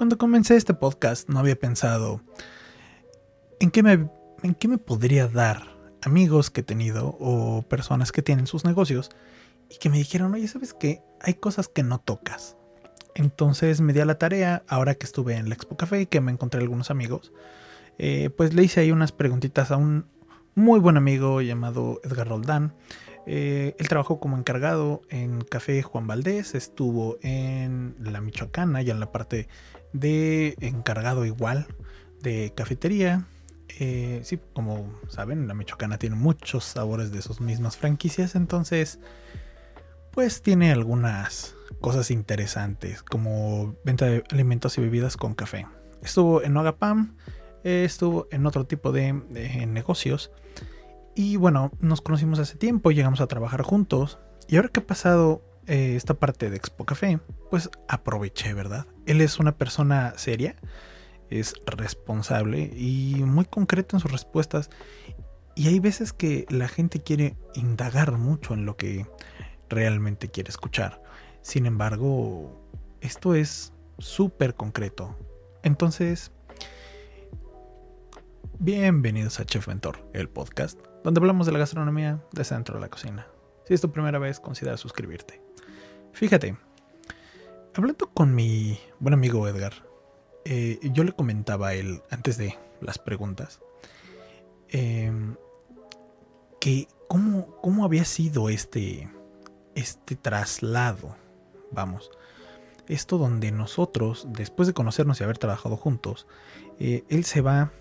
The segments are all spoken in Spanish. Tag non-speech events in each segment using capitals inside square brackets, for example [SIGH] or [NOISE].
Cuando comencé este podcast no había pensado en qué me, en qué me podría dar amigos que he tenido o personas que tienen sus negocios y que me dijeron, oye, ¿sabes qué? Hay cosas que no tocas. Entonces me di a la tarea, ahora que estuve en la Expo Café y que me encontré algunos amigos, eh, pues le hice ahí unas preguntitas a un muy buen amigo llamado Edgar Roldán. Eh, él trabajó como encargado en Café Juan Valdés, estuvo en la Michoacana, y en la parte de encargado igual de cafetería. Eh, sí, como saben, la Michoacana tiene muchos sabores de sus mismas franquicias, entonces pues tiene algunas cosas interesantes como venta de alimentos y bebidas con café. Estuvo en Nogapam, eh, estuvo en otro tipo de, negocios y bueno, nos conocimos hace tiempo, llegamos a trabajar juntos y ahora que ha pasado eh, esta parte de Expo Café, pues aproveché, ¿verdad? Él es una persona seria, es responsable y muy concreto en sus respuestas y hay veces que la gente quiere indagar mucho en lo que realmente quiere escuchar. Sin embargo, esto es súper concreto. Entonces, bienvenidos a Chef Mentor, el podcast, donde hablamos de la gastronomía desde dentro de la cocina. Si es tu primera vez, considera suscribirte. Fíjate, hablando con mi buen amigo Edgar, eh, yo le comentaba a él antes de las preguntas em, que cómo, cómo había sido este, este traslado, vamos, esto donde nosotros, después de conocernos y haber trabajado juntos, eh, él se va,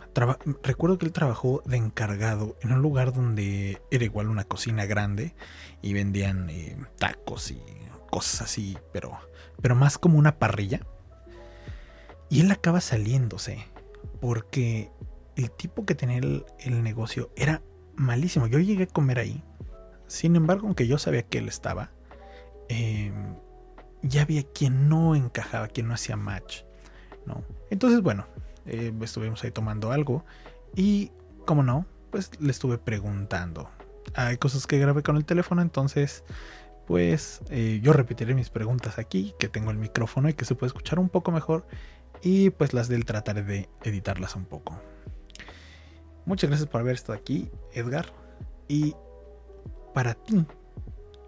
recuerdo que él trabajó de encargado en un lugar donde era igual una cocina grande y vendían eh, tacos y cosas así, pero, pero más como una parrilla. Y él acaba saliéndose porque el tipo que tenía el, el negocio era malísimo. Yo llegué a comer ahí sin embargo, aunque yo sabía que él estaba, em, ya había quien no encajaba, quien no hacía match. ¿no? Entonces, bueno, eh, estuvimos ahí tomando algo y, como no, pues le estuve preguntando. Hay cosas que grabé con el teléfono, entonces, pues eh, yo repetiré mis preguntas aquí, que tengo el micrófono y que se puede escuchar un poco mejor. Y pues las del trataré de editarlas un poco. Muchas gracias por haber estado aquí, Edgar. Y para ti,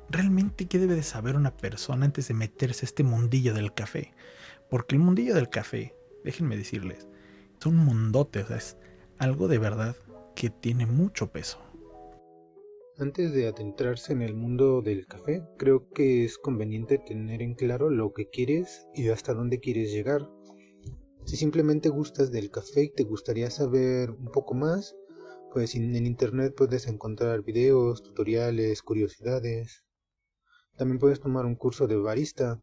realmente qué debe de saber una persona antes de meterse a este mundillo del café. Porque el mundillo del café, déjenme decirles, es un mundote, es algo de verdad que tiene mucho peso. Antes de adentrarse en el mundo del café, creo que es conveniente tener en claro lo que quieres y hasta dónde quieres llegar. Si simplemente gustas del café y te gustaría saber un poco más, pues en internet puedes encontrar videos, tutoriales, curiosidades. También puedes tomar un curso de barista.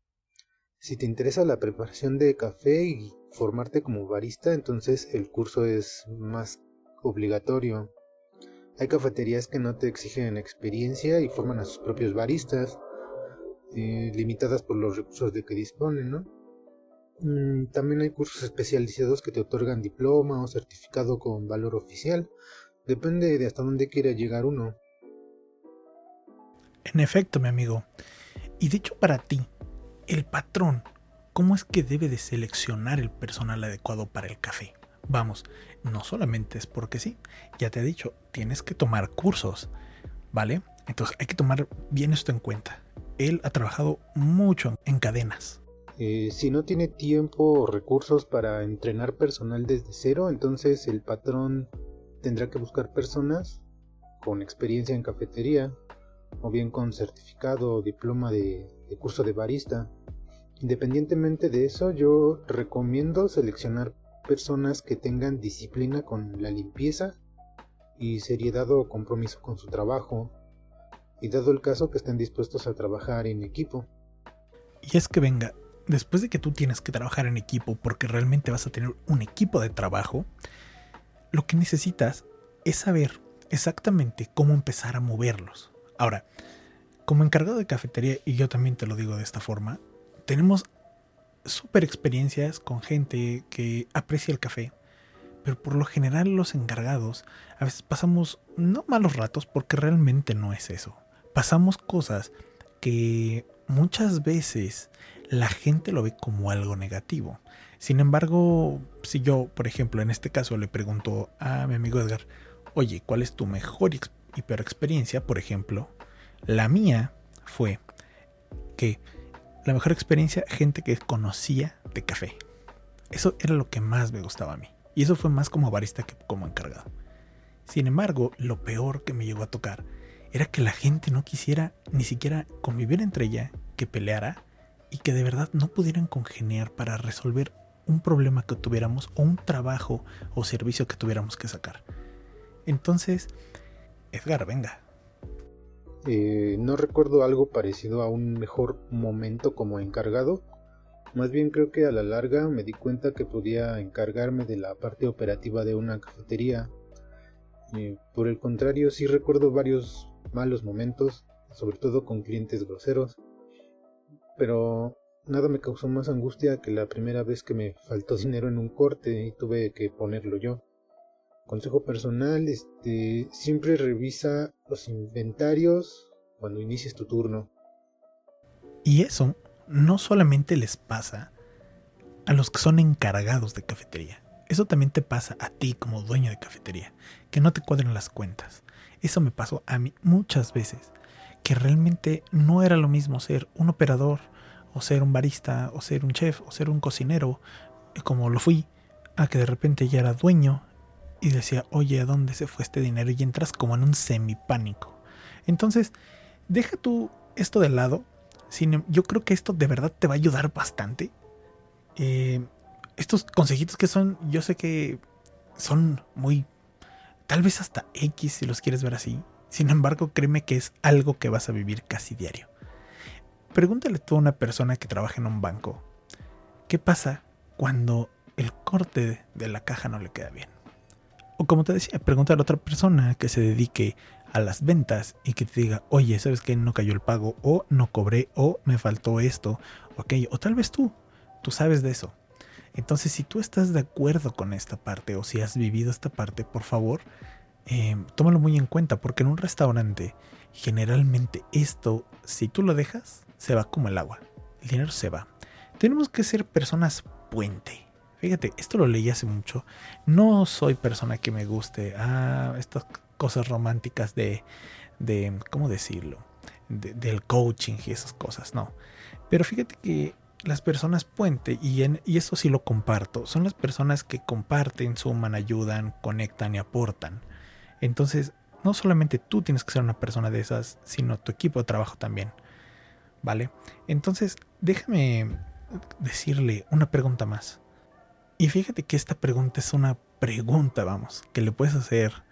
Si te interesa la preparación de café y formarte como barista, entonces el curso es más obligatorio. Hay cafeterías que no te exigen experiencia y forman a sus propios baristas, eh, limitadas por los recursos de que disponen, ¿no? Mm, también hay cursos especializados que te otorgan diploma o certificado con valor oficial, Depende de hasta dónde quiera llegar uno. En efecto, mi amigo. Y dicho para ti, el patrón, ¿cómo es que debe de seleccionar el personal adecuado para el café? Vamos, no solamente es porque sí, ya te he dicho, tienes que tomar cursos, ¿vale? Entonces hay que tomar bien esto en cuenta. Él ha trabajado mucho en cadenas. Eh, si no tiene tiempo o recursos para entrenar personal desde cero, entonces el patrón tendrá que buscar personas con experiencia en cafetería o bien con certificado o diploma de, curso de barista. Independientemente de eso, yo recomiendo seleccionar personas que tengan disciplina con la limpieza y seriedad o compromiso con su trabajo, y dado el caso que estén dispuestos a trabajar en equipo. Y es que venga, después de que tú tienes que trabajar en equipo porque realmente vas a tener un equipo de trabajo, lo que necesitas es saber exactamente cómo empezar a moverlos. Ahora, como encargado de cafetería, y yo también te lo digo de esta forma, tenemos súper experiencias con gente que aprecia el café, pero por lo general los encargados a veces pasamos no malos ratos porque realmente no es eso. Pasamos cosas que muchas veces la gente lo ve como algo negativo. Sin embargo, si yo, por ejemplo, en este caso le pregunto a mi amigo Edgar, oye, ¿cuál es tu mejor y peor experiencia? Por ejemplo, la mía fue que la mejor experiencia, gente que conocía de café. Eso era lo que más me gustaba a mí. Y eso fue más como barista que como encargado. Sin embargo, lo peor que me llegó a tocar era que la gente no quisiera ni siquiera convivir entre ella, que peleara y que de verdad no pudieran congeniar para resolver un problema que tuviéramos o un trabajo o servicio que tuviéramos que sacar. Entonces, Edgar, venga. Eh, no recuerdo algo parecido a un mejor momento como encargado. Más bien creo que a la larga me di cuenta que podía encargarme de la parte operativa de una cafetería. Eh, por el contrario, sí recuerdo varios malos momentos, sobre todo con clientes groseros. Pero nada me causó más angustia que la primera vez que me faltó dinero en un corte y tuve que ponerlo yo. Consejo personal, este, siempre revisa los inventarios cuando inicies tu turno. Y eso no solamente les pasa a los que son encargados de cafetería. Eso también te pasa a ti como dueño de cafetería, que no te cuadren las cuentas. Eso me pasó a mí muchas veces, que realmente no era lo mismo ser un operador, o ser un barista, o ser un chef, o ser un cocinero, como lo fui, a que de repente ya era dueño y decía, oye, ¿a dónde se fue este dinero? Y entras como en un semipánico. Entonces, deja tú esto de lado. Em, yo creo que esto de verdad te va a ayudar bastante. Eh, estos consejitos que son, yo sé que son muy, tal vez hasta X si los quieres ver así. Sin embargo, créeme que es algo que vas a vivir casi diario. Pregúntale tú a una persona que trabaja en un banco, ¿qué pasa cuando el corte de la caja no le queda bien? O como te decía, preguntar a otra persona que se dedique a las ventas y que te diga, oye, ¿sabes que no cayó el pago? O no cobré, o me faltó esto, o aquello. O tal vez tú, tú sabes de eso. Entonces, si tú estás de acuerdo con esta parte o si has vivido esta parte, por favor, eh, tómalo muy en cuenta, porque en un restaurante, generalmente esto, si tú lo dejas, se va como el agua. El dinero se va. Tenemos que ser personas puente. Fíjate, esto lo leí hace mucho. No soy persona que me guste ah, estas cosas románticas de, de ¿cómo decirlo? del coaching y esas cosas, no. Pero fíjate que las personas puente, y, en, y eso sí lo comparto, son las personas que comparten, suman, ayudan, conectan y aportan. Entonces, no solamente tú tienes que ser una persona de esas, sino tu equipo de trabajo también. ¿Vale? Entonces, déjame decirle una pregunta más. Y fíjate que esta pregunta es una pregunta, vamos, que le puedes hacer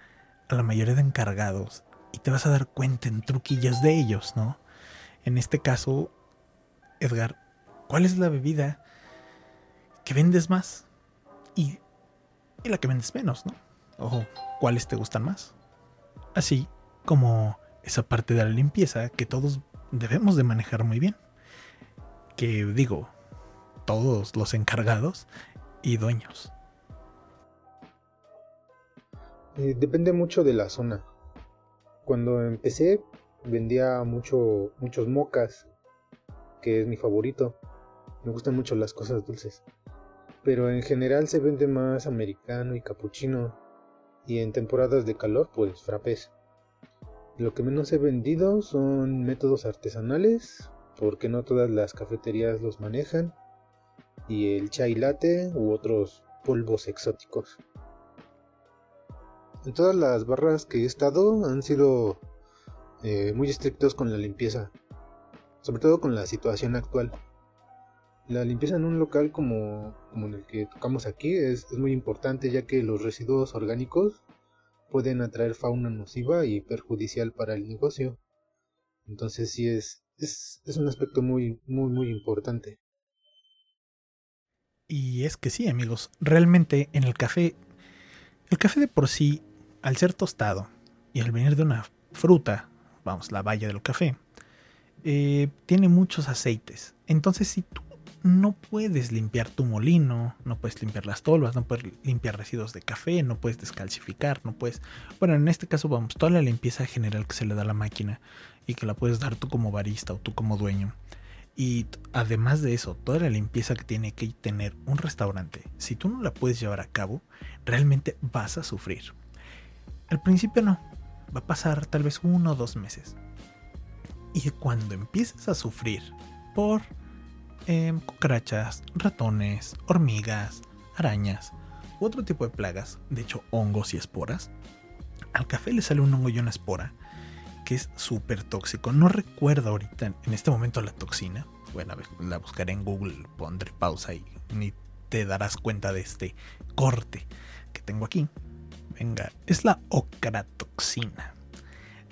a la mayoría de encargados y te vas a dar cuenta en truquillas de ellos, ¿no? En este caso, Edgar, ¿cuál es la bebida que vendes más y, y la que vendes menos, ¿no? Ojo, ¿cuáles te gustan más? Así como esa parte de la limpieza que todos debemos de manejar muy bien. Que digo, todos los encargados y dueños? Eh, depende mucho de la zona. Cuando empecé vendía mucho, muchos mocas, que es mi favorito. Me gustan mucho las cosas dulces. Pero en general se vende más americano y capuchino. Y en temporadas de calor, pues frappés. Lo que menos he vendido son métodos artesanales, porque no todas las cafeterías los manejan y el chai latte u otros polvos exóticos. En todas las barras que he estado han sido eh, muy estrictos con la limpieza, sobre todo con la situación actual. La limpieza en un local como, como en el que tocamos aquí es, muy importante ya que los residuos orgánicos pueden atraer fauna nociva y perjudicial para el negocio. Entonces sí es, es, es un aspecto muy, muy, muy importante. Y es que sí, amigos, realmente en el café, el café de por sí, al ser tostado y al venir de una fruta, vamos, la valla del café, eh, tiene muchos aceites. Entonces, si tú no puedes limpiar tu molino, no puedes limpiar las tolvas, no puedes limpiar residuos de café, no puedes descalcificar, no puedes... Bueno, en este caso vamos, toda la limpieza general que se le da a la máquina y que la puedes dar tú como barista o tú como dueño Y además de eso, toda la limpieza que tiene que tener un restaurante, si tú no la puedes llevar a cabo, realmente vas a sufrir. Al principio no, va a pasar tal vez uno o dos meses. Y cuando empieces a sufrir por em, cucarachas, ratones, hormigas, arañas u otro tipo de plagas, de hecho hongos y esporas, al café le sale un hongo y una espora que es súper tóxico. No recuerdo ahorita en este momento la toxina. Bueno, la buscaré en Google, pondré pausa y ni te darás cuenta de este corte que tengo aquí. Venga, es la ocratoxina.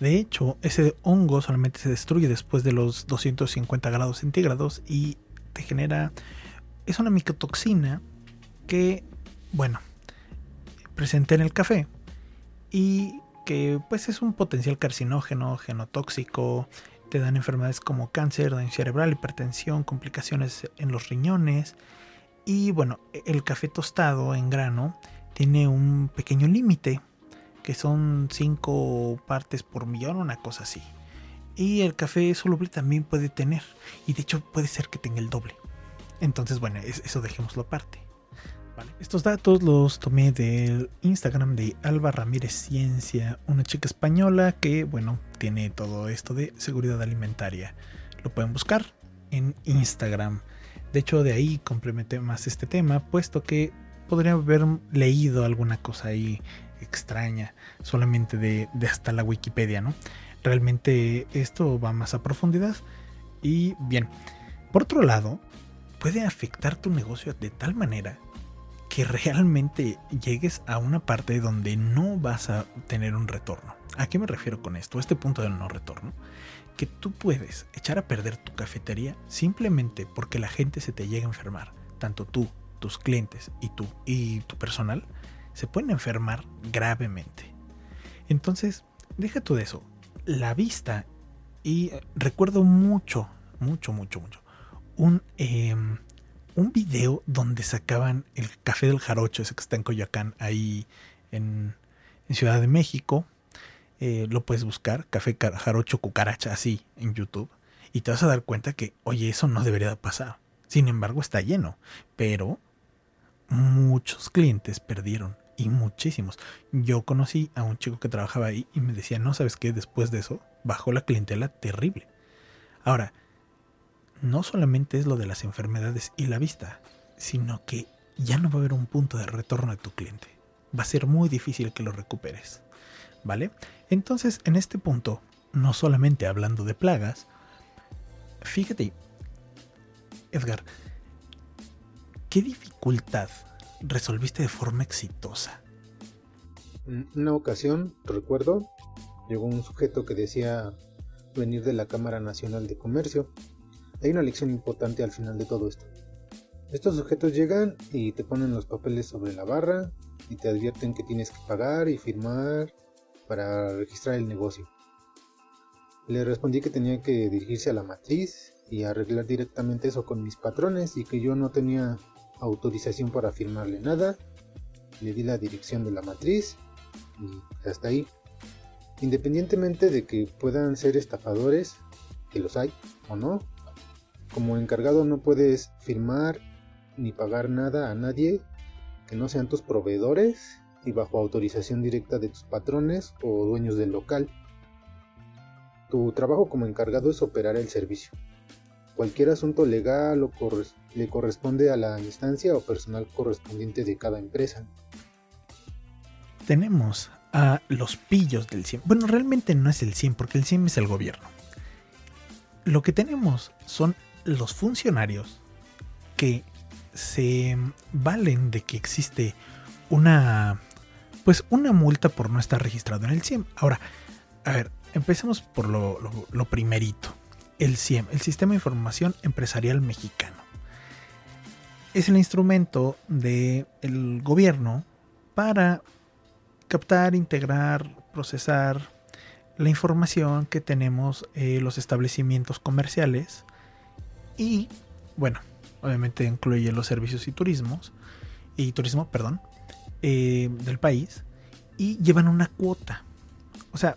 De hecho, ese hongo solamente se destruye después de los 250 grados centígrados y te genera... Es una micotoxina que, bueno, presente en el café y que pues es un potencial carcinógeno, genotóxico, te dan enfermedades como cáncer, daño cerebral, hipertensión, complicaciones en los riñones. Y bueno, el café tostado en grano tiene un pequeño límite, que son 5 partes por millón, una cosa así. Y el café soluble también puede tener, y de hecho puede ser que tenga el doble. Entonces, bueno, eso dejémoslo aparte. Estos datos los tomé del Instagram de Alba Ramírez Ciencia, una chica española que, bueno, tiene todo esto de seguridad alimentaria. Lo pueden buscar en Instagram. De hecho, de ahí complementé más este tema, puesto que podría haber leído alguna cosa ahí extraña, solamente de, hasta la Wikipedia, ¿no? Realmente esto va más a profundidad. Y bien, por otro lado, puede afectar tu negocio de tal manera que realmente llegues a una parte donde no vas a tener un retorno. ¿A qué me refiero con esto? Este punto del no retorno. Que tú puedes echar a perder tu cafetería simplemente porque la gente se te llega a enfermar. Tanto tú, tus clientes y tú y tu personal se pueden enfermar gravemente. Entonces, deja tú de eso. La vista, y recuerdo mucho, mucho, mucho, mucho, un, em, un video donde sacaban el café del jarocho, ese que está en Coyoacán, ahí en, Ciudad de México. Eh, lo puedes buscar, café jarocho cucaracha, así en YouTube. Y te vas a dar cuenta que, oye, eso no debería pasar. Sin embargo, está lleno. Pero muchos clientes perdieron. Y muchísimos. Yo conocí a un chico que trabajaba ahí y me decía, no sabes qué, después de eso bajó la clientela terrible. Ahora, no solamente es lo de las enfermedades y la vista, sino que ya no va a haber un punto de retorno de tu cliente. Va a ser muy difícil que lo recuperes. ¿Vale? Entonces, en este punto, no solamente hablando de plagas, fíjate, Edgar, ¿qué dificultad resolviste de forma exitosa? Una ocasión, recuerdo, llegó un sujeto que decía venir de la Cámara Nacional de Comercio hay una lección importante al final de todo esto. Estos sujetos llegan y te ponen los papeles sobre la barra y te advierten que tienes que pagar y firmar para registrar el negocio. Le respondí que tenía que dirigirse a la matriz y arreglar directamente eso con mis patrones y que yo no tenía autorización para firmarle nada. Le di la dirección de la matriz y hasta ahí. Independientemente de que puedan ser estafadores, que los hay o no, como encargado no puedes firmar ni pagar nada a nadie que no sean tus proveedores y bajo autorización directa de tus patrones o dueños del local. Tu trabajo como encargado es operar el servicio. Cualquier asunto legal o le corresponde a la instancia o personal correspondiente de cada empresa. Tenemos a los pillos del CIEM. Bueno, realmente no es el CIEM porque el CIEM es el gobierno. Lo que tenemos son los funcionarios que se valen de que existe una pues una multa por no estar registrado en el CIEM. Ahora, a ver, empecemos por lo, primerito. El CIEM, el Sistema de Información Empresarial Mexicano. Es el instrumento del gobierno para captar, integrar, procesar la información que tenemos eh, los establecimientos comerciales y bueno, obviamente incluye los servicios y turismos, y turismo, perdón, eh, del país, y llevan una cuota. O sea,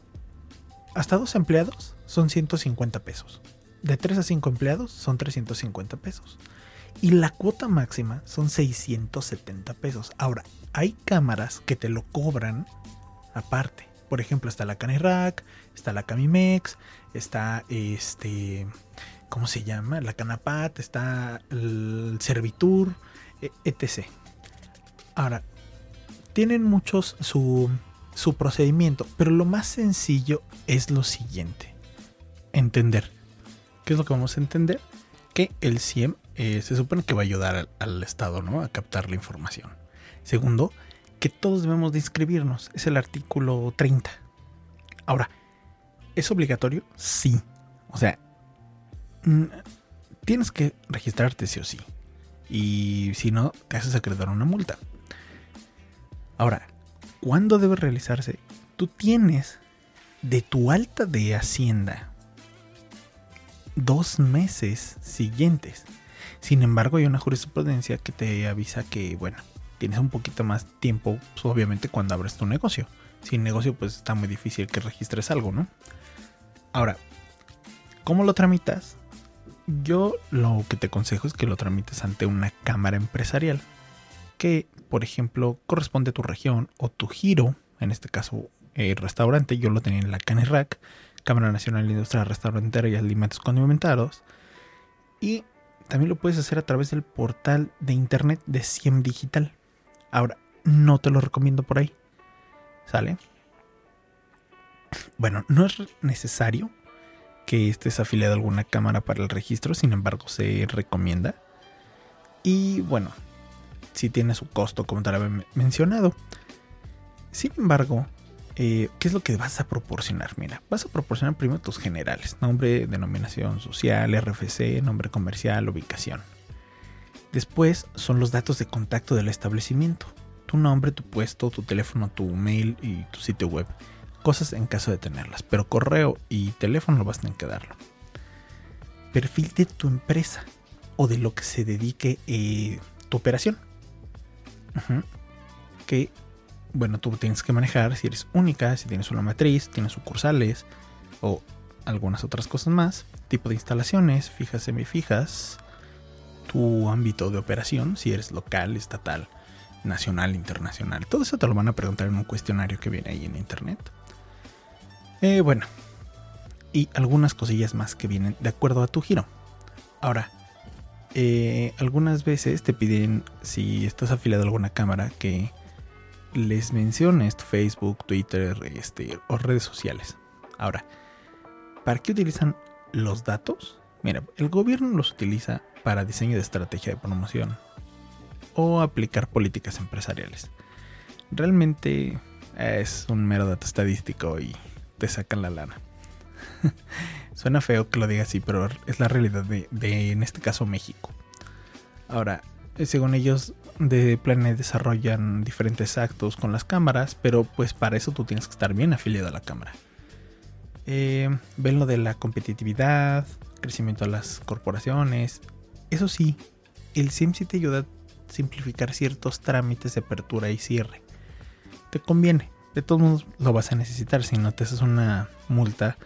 hasta dos empleados son 150 pesos. de 3 a 5 empleados son 350 pesos. Y la cuota máxima son 670 pesos. Ahora, hay cámaras que te lo cobran aparte. Por ejemplo, está la Canirac, está la Camimex, está este, ¿cómo se llama? La Canapat, está el Servitur, e, etc. Ahora, tienen muchos su, su procedimiento, pero lo más sencillo es lo siguiente. Entender. ¿Qué es lo que vamos a entender? Que el CIEM eh, se supone que va a ayudar al, Estado ¿no? a captar la información. Segundo, que todos debemos de inscribirnos. Es el artículo 30. Ahora, ¿es obligatorio? Sí. O sea, tienes que registrarte sí o sí. Y si no, te haces acreditar una multa. Ahora, ¿cuándo debe realizarse? Tú tienes de tu alta de Hacienda dos meses siguientes. Sin embargo, hay una jurisprudencia que te avisa que, bueno, tienes un poquito más tiempo, pues, obviamente, cuando abres tu negocio. Sin negocio, pues está muy difícil que registres algo, ¿no? Ahora, ¿cómo lo tramitas? Yo lo que te aconsejo es que lo tramites ante una cámara empresarial que, por ejemplo, corresponde a tu región o tu giro, en este caso el restaurante, yo lo tenía en la CANERAC, Cámara Nacional de Industria Restaurantera y Alimentos Condimentados, y también lo puedes hacer a través del portal de internet de CIEM Digital. Ahora, no te lo recomiendo por ahí. ¿Sale? Bueno, no es necesario que estés afiliado a alguna cámara para el registro, sin embargo se recomienda. Y bueno, si tiene su costo, como te lo había mencionado. Sin embargo, eh, ¿qué es lo que vas a proporcionar? Mira, vas a proporcionar primero tus generales, nombre, denominación social, RFC, nombre comercial, ubicación. Después son los datos de contacto del establecimiento, tu nombre, tu puesto, tu teléfono, tu mail y tu sitio web cosas en caso de tenerlas, pero correo y teléfono vas a tener que darlo. Perfil de tu empresa o de lo que se dedique eh, tu operación. Que, bueno, tú tienes que manejar si eres única, si tienes una matriz, tienes sucursales o algunas otras cosas más. Tipo de instalaciones, fijas, semifijas. Tu ámbito de operación, si eres local, estatal, nacional, internacional. Todo eso te lo van a preguntar en un cuestionario que viene ahí en internet. Eh, bueno, y algunas cosillas más que vienen de acuerdo a tu giro. Ahora, eh, algunas veces te piden, si estás afiliado a alguna cámara, que les menciones tu Facebook, Twitter este, o redes sociales. Ahora, ¿para qué utilizan los datos? Mira, el gobierno los utiliza para diseño de estrategia de promoción o aplicar políticas empresariales. Realmente es un mero dato estadístico y te sacan la lana. [LAUGHS] Suena feo que lo diga así, pero es la realidad de, en este caso, México. Ahora, eh, según ellos, de Planet desarrollan diferentes actos con las cámaras, pero pues para eso tú tienes que estar bien afiliado a la cámara. Eh, ven lo de la competitividad, crecimiento de las corporaciones. Eso sí, el SIM sí te ayuda a simplificar ciertos trámites de apertura y cierre. Te conviene de todos modos lo vas a necesitar. Si no te haces una multa,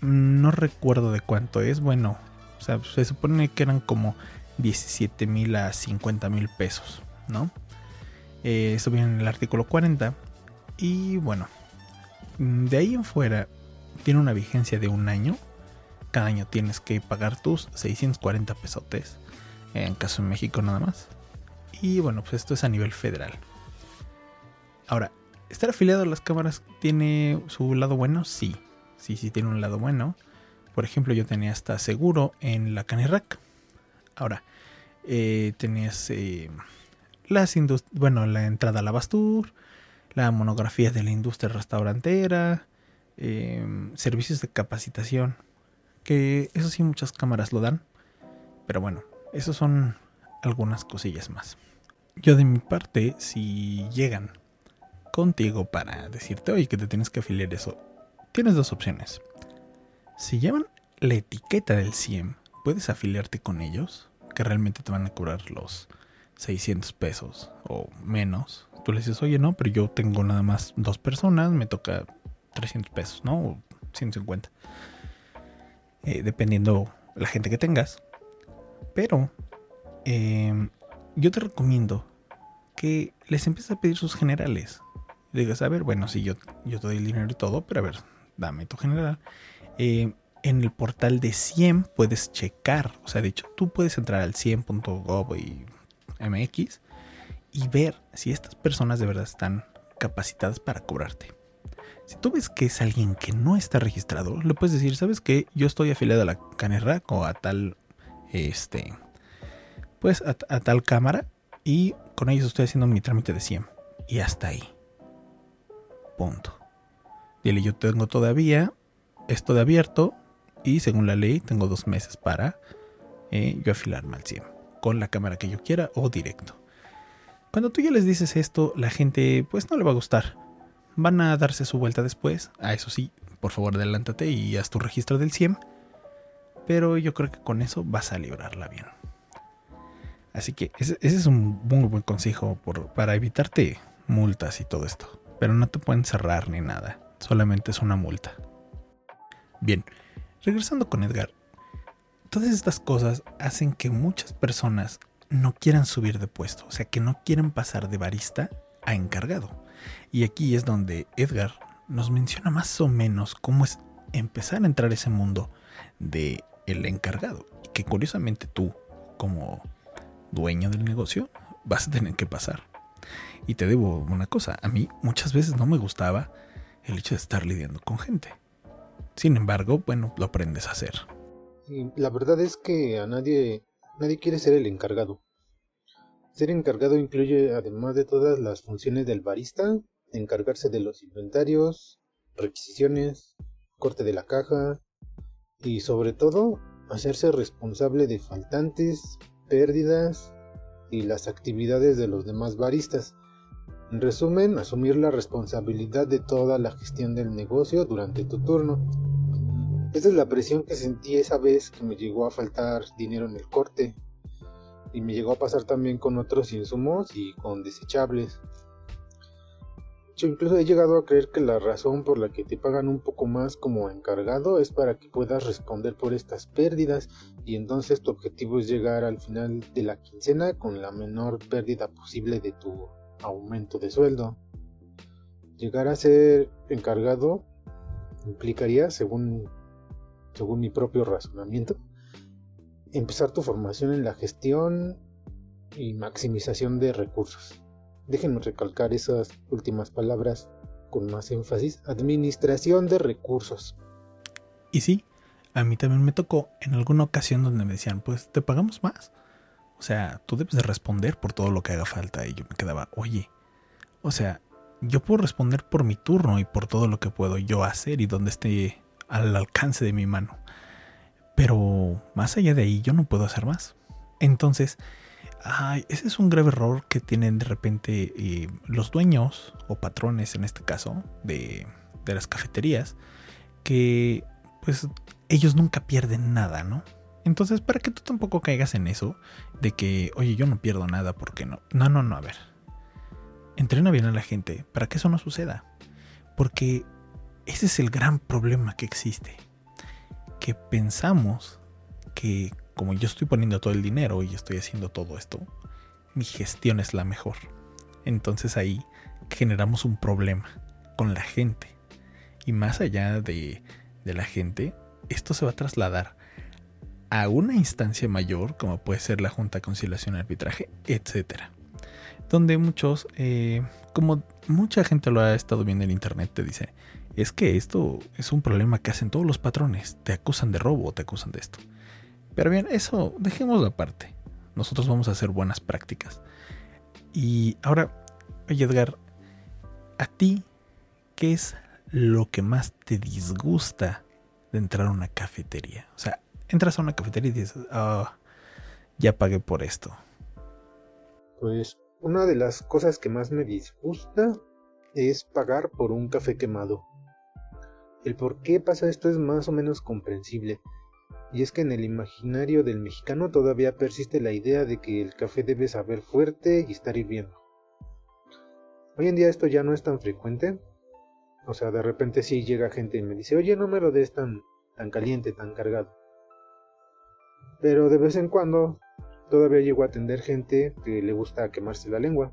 no recuerdo de cuánto es. Bueno, se supone que eran como 17 mil a 50 mil pesos, ¿no? Eh, eso viene en el artículo 40. Y bueno, de ahí en fuera tiene una vigencia de un año. Cada año tienes que pagar tus 640 pesotes. En caso de México nada más. Y bueno, pues esto es a nivel federal. Ahora, ¿estar afiliado a las cámaras tiene su lado bueno? Sí, sí, sí tiene un lado bueno. Por ejemplo, yo tenía hasta seguro en la Canirac. Ahora, eh, tenías eh, las bueno, la entrada a la Bastur, la monografía de la industria restaurantera, em, servicios de capacitación. Que eso sí, muchas cámaras lo dan. Pero bueno, esos son algunas cosillas más. Yo de mi parte, si llegan contigo para decirte, oye, que te tienes que afiliar eso, tienes dos opciones. Si llevan la etiqueta del CIEM, puedes afiliarte con ellos, que realmente te van a cobrar los 600 pesos o menos. Tú le dices, oye, no, pero yo tengo nada más dos personas, me toca 300 pesos, ¿no? O 150. eh, dependiendo la gente que tengas. Pero em, yo te recomiendo que les empieces a pedir sus generales. Digas, a ver, bueno, sí, yo, yo te doy el dinero y todo, pero a ver, dame tu general. Eh, en el portal de 100 puedes checar, o sea, de hecho, tú puedes entrar al 100.gov y MX y ver si estas personas de verdad están capacitadas para cobrarte. Si tú ves que es alguien que no está registrado, le puedes decir, ¿sabes qué? Yo estoy afiliado a la Canerrac o a tal, este, pues a, a tal cámara y con ellos estoy haciendo mi trámite de 100. Y hasta ahí. Punto. Dile, yo tengo todavía esto de abierto y según la ley tengo dos meses para eh, yo afilarme al 100 con la cámara que yo quiera o directo. Cuando tú ya les dices esto, la gente pues no le va a gustar. Van a darse su vuelta después. A ah, eso sí, por favor adelántate y haz tu registro del 100. Pero yo creo que con eso vas a librarla bien. Así que ese, es un muy buen consejo para evitarte multas y todo esto. Pero no te pueden cerrar ni nada. Solamente es una multa. Bien, regresando con Edgar, todas estas cosas hacen que muchas personas no quieran subir de puesto, o sea, que no quieran pasar de barista a encargado. Y aquí es donde Edgar nos menciona más o menos cómo es empezar a entrar ese mundo de el encargado. Y que curiosamente tú, como dueño del negocio, vas a tener que pasar. Y te debo una cosa, a mí muchas veces no me gustaba el hecho de estar lidiando con gente. Sin embargo, bueno, lo aprendes a hacer. la verdad es que a nadie, nadie quiere ser el encargado. Ser encargado incluye, además de todas las funciones del barista, encargarse de los inventarios, requisiciones, corte de la caja y sobre todo hacerse responsable de faltantes, pérdidas y las actividades de los demás baristas. En resumen, asumir la responsabilidad de toda la gestión del negocio durante tu turno. Esa es la presión que sentí esa vez que me llegó a faltar dinero en el corte. Y me llegó a pasar también con otros insumos y con desechables. Yo incluso he llegado a creer que la razón por la que te pagan un poco más como encargado es para que puedas responder por estas pérdidas y entonces tu objetivo es llegar al final de la quincena con la menor pérdida posible de tu aumento de sueldo. Llegar a ser encargado implicaría, según, según mi propio razonamiento, empezar tu formación en la gestión y maximización de recursos. Déjenme recalcar esas últimas palabras con más énfasis. Administración de recursos. Y sí, a mí también me tocó en alguna ocasión donde me decían, pues te pagamos más. O sea, tú debes de responder por todo lo que haga falta. Y yo me quedaba, oye, o sea, yo puedo responder por mi turno y por todo lo que puedo yo hacer y donde esté al alcance de mi mano. Pero más allá de ahí, yo no puedo hacer más. Entonces, ay, ese es un grave error que tienen de repente eh, los dueños o patrones, en este caso, de, de las cafeterías, que pues ellos nunca pierden nada, ¿no? Entonces, para que tú tampoco caigas en eso de que, oye, yo no pierdo nada, ¿por qué no? No, no, no, a ver. Entrena bien a la gente para que eso no suceda. Porque ese es el gran problema que existe. Que pensamos que como yo estoy poniendo todo el dinero y estoy haciendo todo esto, mi gestión es la mejor. Entonces ahí generamos un problema con la gente. Y más allá de, de la gente, esto se va a trasladar a una instancia mayor, como puede ser la Junta Conciliación y Arbitraje, etc. Donde muchos, eh, como mucha gente lo ha estado viendo en internet, te dice, es que esto es un problema que hacen todos los patrones, te acusan de robo te acusan de esto. Pero bien, eso dejémoslo aparte. Nosotros vamos a hacer buenas prácticas. Y ahora, oye Edgar, ¿a ti qué es lo que más te disgusta de entrar a una cafetería? O sea, entras a una cafetería y dices, ah, ya pagué por esto? Pues una de las cosas que más me disgusta es pagar por un café quemado. El por qué pasa esto es más o menos comprensible. Y es que en el imaginario del mexicano todavía persiste la idea de que el café debe saber fuerte y estar hirviendo. Hoy en día esto ya no es tan frecuente. O sea, de repente sí llega gente y me dice, oye, no me lo des tan, tan caliente, tan cargado. Pero de vez en cuando todavía llego a atender gente que le gusta quemarse la lengua.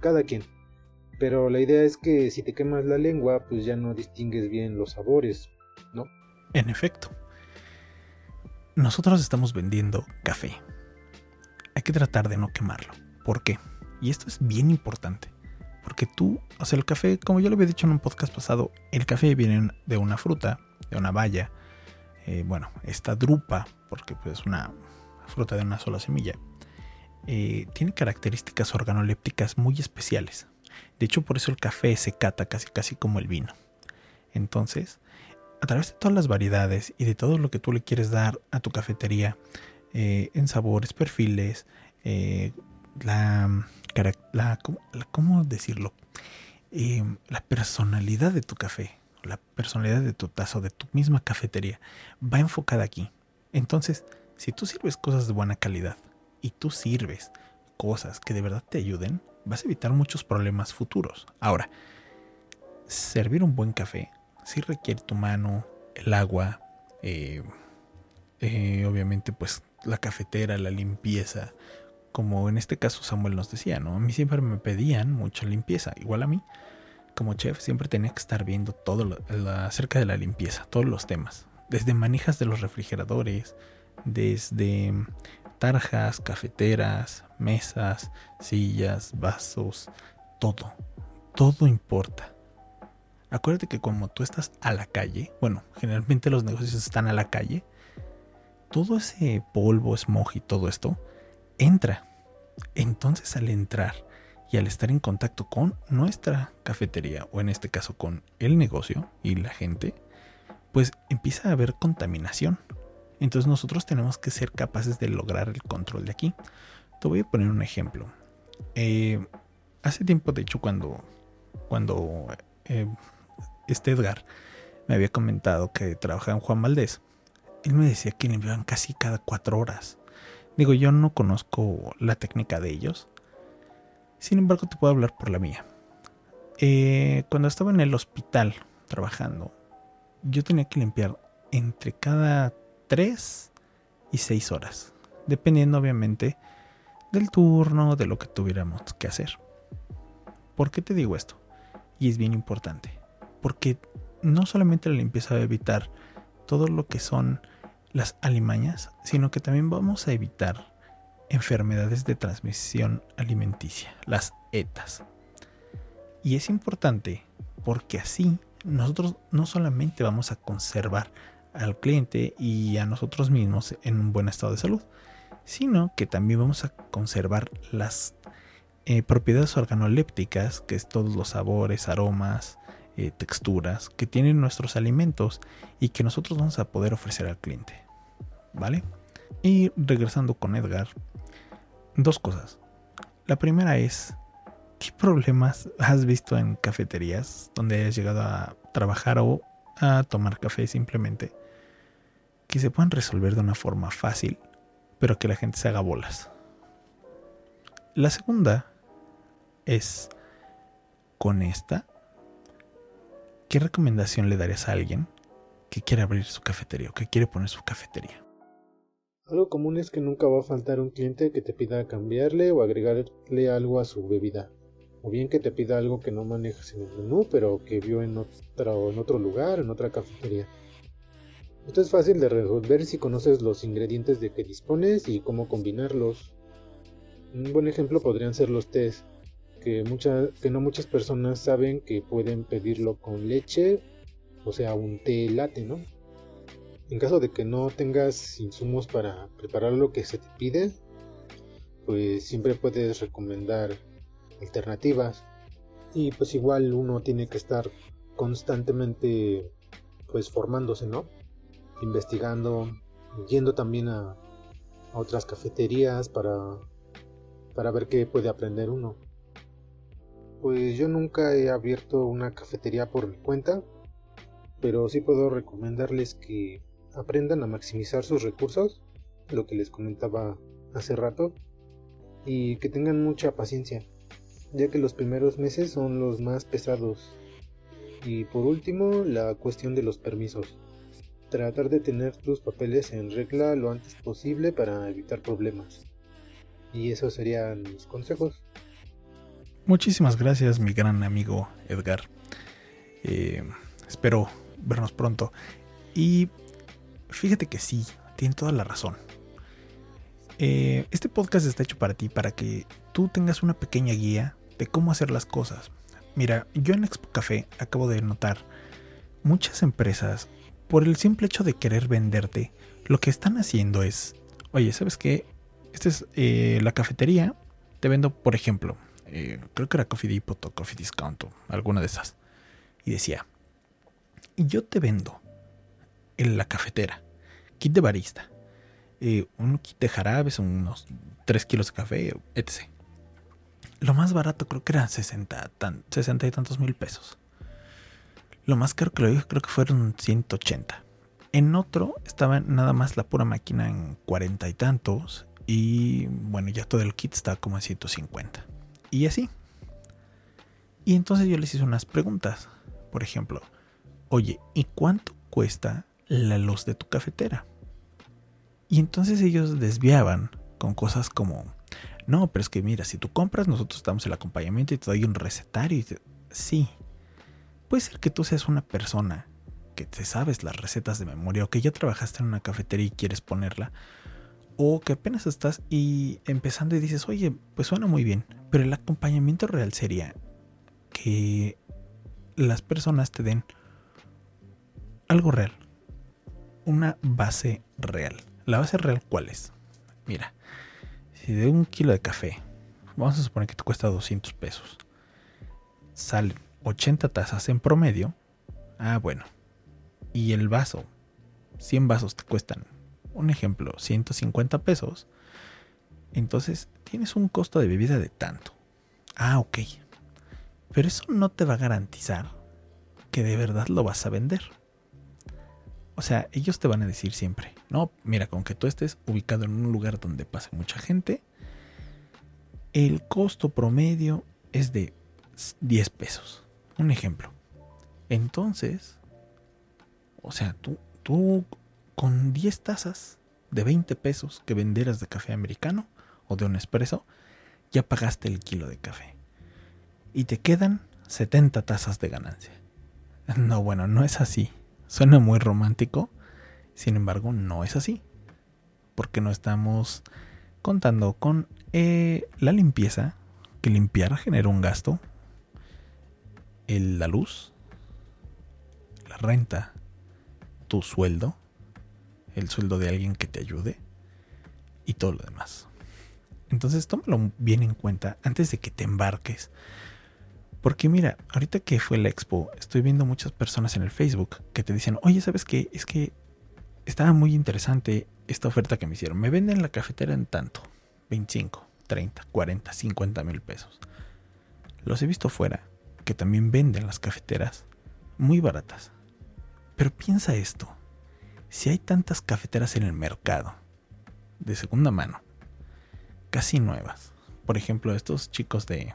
Cada quien. Pero la idea es que si te quemas la lengua, pues ya no distingues bien los sabores, ¿no? En efecto. Nosotros estamos vendiendo café. Hay que tratar de no quemarlo. ¿Por qué? Y esto es bien importante. Porque tú, o sea, el café, como yo lo había dicho en un podcast pasado, el café viene de una fruta, de una baya. Eh, bueno, esta drupa, porque pues, es una fruta de una sola semilla, eh, tiene características organolépticas muy especiales. De hecho, por eso el café se cata casi casi como el vino. Entonces, a través de todas las variedades y de todo lo que tú le quieres dar a tu cafetería, eh, en sabores, perfiles, eh, la, la, ¿cómo decirlo? la personalidad de tu café, la personalidad de tu taza, de tu misma cafetería, va enfocada aquí. Entonces, si tú sirves cosas de buena calidad y tú sirves cosas que de verdad te ayuden, vas a evitar muchos problemas futuros. Ahora, servir un buen café sí requiere tu mano, el agua, eh, eh, obviamente pues la cafetera, la limpieza, como en este caso Samuel nos decía, ¿no? A mí siempre me pedían mucha limpieza, igual a mí. Como chef siempre tenía que estar viendo todo acerca de la limpieza, todos los temas, desde manijas de los refrigeradores, desde tarjas, cafeteras, mesas, sillas, vasos, todo. Todo importa. Acuérdate que como tú estás a la calle, bueno, generalmente los negocios están a la calle, todo ese polvo, smog y todo esto entra. Entonces al entrar y al estar en contacto con nuestra cafetería, o en este caso con el negocio y la gente, pues empieza a haber contaminación. Entonces nosotros tenemos que ser capaces de lograr el control de aquí. Te voy a poner un ejemplo. Eh, hace tiempo, de hecho, cuando, cuando eh, este Edgar me había comentado que trabajaba en Juan Valdés, él me decía que limpiaban casi cada cuatro horas. Digo, yo no conozco la técnica de ellos. Sin embargo, te puedo hablar por la mía. Eh, cuando estaba en el hospital trabajando, yo tenía que limpiar entre cada 3 y 6 horas, dependiendo obviamente del turno, de lo que tuviéramos que hacer. ¿Por qué te digo esto? Y es bien importante, porque no solamente la limpieza va a evitar todo lo que son las alimañas, sino que también vamos a evitar enfermedades de transmisión alimenticia, las ETAs. Y es importante porque así nosotros no solamente vamos a conservar al cliente y a nosotros mismos en un buen estado de salud, sino que también vamos a conservar las eh, propiedades organolépticas, que es todos los sabores, aromas, eh, texturas que tienen nuestros alimentos y que nosotros vamos a poder ofrecer al cliente. ¿Vale? Y regresando con Edgar, dos cosas. La primera es, ¿qué problemas has visto en cafeterías donde has llegado a trabajar o a tomar café simplemente? que se puedan resolver de una forma fácil, pero que la gente se haga bolas. La segunda es, con esta, ¿qué recomendación le darías a alguien que quiere abrir su cafetería o que quiere poner su cafetería? Algo común es que nunca va a faltar un cliente que te pida cambiarle o agregarle algo a su bebida. O bien que te pida algo que no manejas en el menú, pero que vio en otro, en otro lugar, en otra cafetería. Esto es fácil de resolver si conoces los ingredientes de que dispones y cómo combinarlos. Un buen ejemplo podrían ser los tés, que, que no muchas personas saben que pueden pedirlo con leche, o sea, un té latte, ¿no? En caso de que no tengas insumos para preparar lo que se te pide, pues siempre puedes recomendar alternativas. Y pues igual uno tiene que estar constantemente pues formándose, ¿no? investigando, yendo también a, otras cafeterías para, para ver qué puede aprender uno. Pues yo nunca he abierto una cafetería por mi cuenta, pero sí puedo recomendarles que aprendan a maximizar sus recursos, lo que les comentaba hace rato, y que tengan mucha paciencia, ya que los primeros meses son los más pesados. Y por último, la cuestión de los permisos tratar de tener tus papeles en regla lo antes posible para evitar problemas. Y esos serían mis consejos. Muchísimas gracias, mi gran amigo Edgar. Eh, espero vernos pronto. Y fíjate que sí, tiene toda la razón. Eh, este podcast está hecho para ti, para que tú tengas una pequeña guía de cómo hacer las cosas. Mira, yo en Expo Café acabo de notar muchas empresas, por el simple hecho de querer venderte, lo que están haciendo es, oye, ¿sabes qué? Esta es eh, la cafetería, te vendo, por ejemplo, eh, creo que era Coffee Depot o Coffee Discount o alguna de esas. Y decía, yo te vendo en la cafetera, kit de barista, eh, un kit de jarabes, unos 3 kilos de café, etc. Lo más barato creo que eran 60, 60 y tantos mil pesos. Lo más caro que lo creo que fueron 180. En otro estaba nada más la pura máquina en 40 y tantos. Y bueno, ya todo el kit está como en 150. Y así. Y entonces yo les hice unas preguntas. Por ejemplo, oye, ¿y cuánto cuesta la luz de tu cafetera? Y entonces ellos desviaban con cosas como, no, pero es que mira, si tú compras, nosotros damos el acompañamiento y te doy un recetario. Sí, puede ser que tú seas una persona que te sabes las recetas de memoria o que ya trabajaste en una cafetería y quieres ponerla. O que apenas estás y empezando y dices, oye, pues suena muy bien. Pero el acompañamiento real sería que las personas te den algo real. Una base real. ¿La base real cuál es? Mira, si de un kilo de café, vamos a suponer que te cuesta 200 pesos, salen 80 tazas en promedio, ah, bueno, y el vaso, 100 vasos te cuestan, un ejemplo, 150 pesos, entonces tienes un costo de bebida de tanto. Ah, ok. Pero eso no te va a garantizar que de verdad lo vas a vender. O sea, ellos te van a decir siempre, no, mira, con que tú estés ubicado en un lugar donde pase mucha gente, el costo promedio es de 10 pesos. Un ejemplo. Entonces, o sea, tú, tú con 10 tazas de 20 pesos que venderas de café americano o de un espresso, ya pagaste el kilo de café. Y te quedan 70 tazas de ganancia. No, bueno, no es así. Suena muy romántico, sin embargo no es así, porque no estamos contando con eh, la limpieza, que limpiar genera un gasto, el, la luz, la renta, tu sueldo, el sueldo de alguien que te ayude y todo lo demás. Entonces tómalo bien en cuenta antes de que te embarques porque mira, ahorita que fue la expo, estoy viendo muchas personas en el Facebook que te dicen, oye, ¿sabes qué? Es que estaba muy interesante esta oferta que me hicieron. Me venden la cafetera en tanto, 25, 30, 40, 50 mil pesos. Los he visto fuera, que también venden las cafeteras muy baratas. Pero piensa esto, si hay tantas cafeteras en el mercado, de segunda mano, casi nuevas, por ejemplo, estos chicos de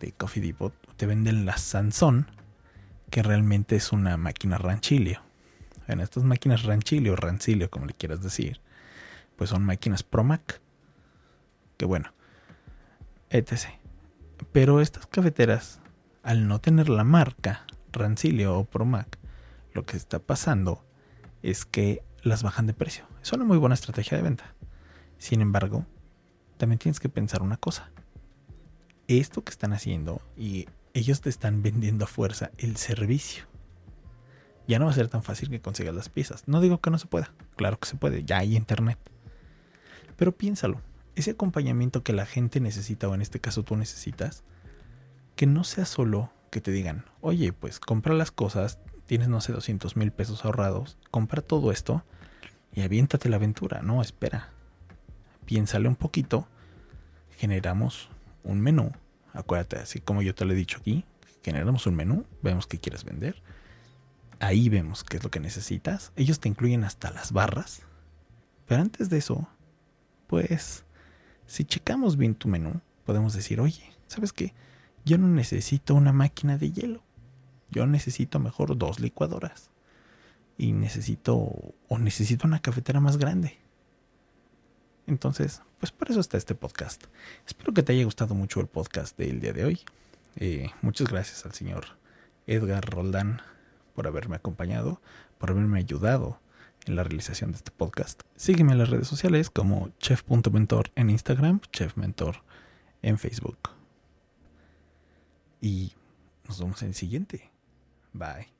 de Coffee Depot te venden la Sansón, que realmente es una máquina ranchilio. En estas máquinas ranchilio o rancilio, como le quieras decir, pues son máquinas Promac. Que bueno, etc. Pero estas cafeteras, al no tener la marca Rancilio o Promac, lo que está pasando es que las bajan de precio. Es una muy buena estrategia de venta. Sin embargo, también tienes que pensar una cosa esto que están haciendo y ellos te están vendiendo a fuerza el servicio. Ya no va a ser tan fácil que consigas las piezas. No digo que no se pueda, claro que se puede, ya hay internet. Pero piénsalo, ese acompañamiento que la gente necesita, o en este caso tú necesitas, que no sea solo que te digan, oye, pues compra las cosas, tienes, no sé, 200 mil pesos ahorrados, compra todo esto y aviéntate la aventura. No, espera. Piénsale un poquito, generamos un menú. Acuérdate, así como yo te lo he dicho aquí, generamos un menú, vemos qué quieres vender. Ahí vemos qué es lo que necesitas. Ellos te incluyen hasta las barras. Pero antes de eso, pues, si checamos bien tu menú, podemos decir, oye, ¿sabes qué? Yo no necesito una máquina de hielo. Yo necesito mejor dos licuadoras. y necesito o necesito una cafetera más grande. Entonces, pues por eso está este podcast. Espero que te haya gustado mucho el podcast del día de hoy. Eh, muchas gracias al señor Edgar Roldán por haberme acompañado, por haberme ayudado en la realización de este podcast. Sígueme en las redes sociales como chef.mentor en Instagram, chefmentor en Facebook. Y nos vemos en el siguiente. Bye.